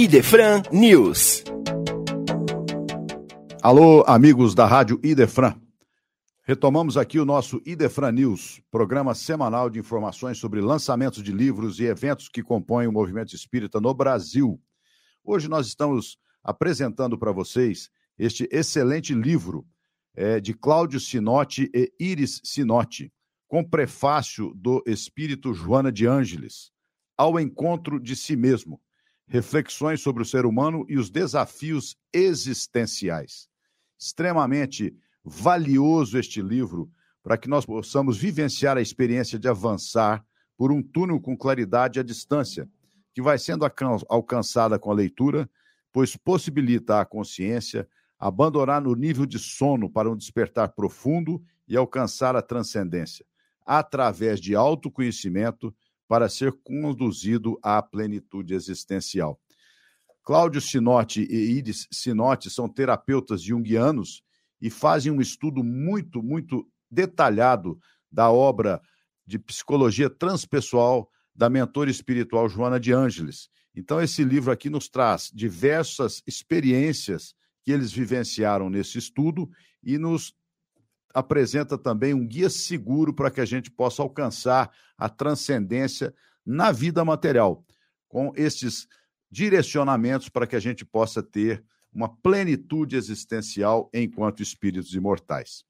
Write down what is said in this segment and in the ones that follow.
Idefran News. Alô, amigos da Rádio Idefran. Retomamos aqui o nosso Idefran News, programa semanal de informações sobre lançamentos de livros e eventos que compõem o movimento espírita no Brasil. Hoje nós estamos apresentando para vocês este excelente livro é, de Cláudio Sinotti e Iris Sinotti, com prefácio do espírito Joana de Ângeles, Ao Encontro de Si Mesmo, reflexões sobre o ser humano e os desafios existenciais. Extremamente valioso este livro para que nós possamos vivenciar a experiência de avançar por um túnel com claridade à distância, que vai sendo alcançada com a leitura, pois possibilita à consciência abandonar no nível de sono para um despertar profundo e alcançar a transcendência, através de autoconhecimento para ser conduzido à plenitude existencial. Cláudio Sinotti e Iris Sinotti são terapeutas junguianos e fazem um estudo muito, muito detalhado da obra de psicologia transpessoal da mentora espiritual Joana de Ângeles. Então, esse livro aqui nos traz diversas experiências que eles vivenciaram nesse estudo e nos apresenta também um guia seguro para que a gente possa alcançar a transcendência na vida material, com esses direcionamentos para que a gente possa ter uma plenitude existencial enquanto espíritos imortais.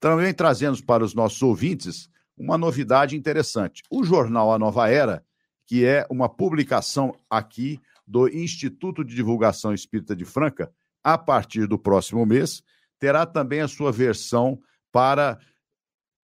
Também trazemos para os nossos ouvintes uma novidade interessante. O jornal A Nova Era, que é uma publicação aqui do Instituto de Divulgação Espírita de Franca, a partir do próximo mês, terá também a sua versão para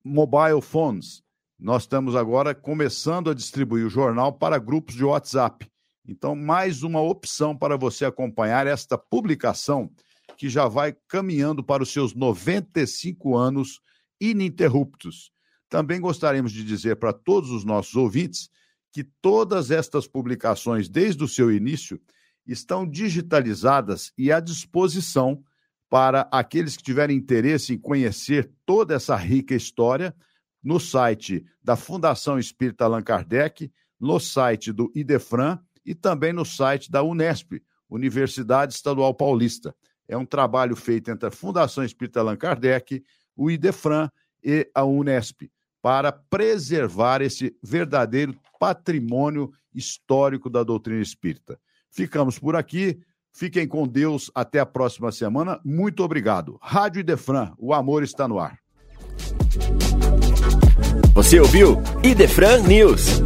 mobile phones. Nós estamos agora começando a distribuir o jornal para grupos de WhatsApp. Então, mais uma opção para você acompanhar esta publicação que já vai caminhando para os seus 95 anos ininterruptos. Também gostaríamos de dizer para todos os nossos ouvintes que todas estas publicações, desde o seu início, estão digitalizadas e à disposição para aqueles que tiverem interesse em conhecer toda essa rica história no site da Fundação Espírita Allan Kardec, no site do IDEFRAN e também no site da Unesp, Universidade Estadual Paulista. É um trabalho feito entre a Fundação Espírita Allan Kardec, o IDEFRAN e a Unesp, para preservar esse verdadeiro patrimônio histórico da doutrina espírita. Ficamos por aqui. Fiquem com Deus. Até a próxima semana. Muito obrigado. Rádio Idefran, o amor está no ar. Você ouviu Idefran News.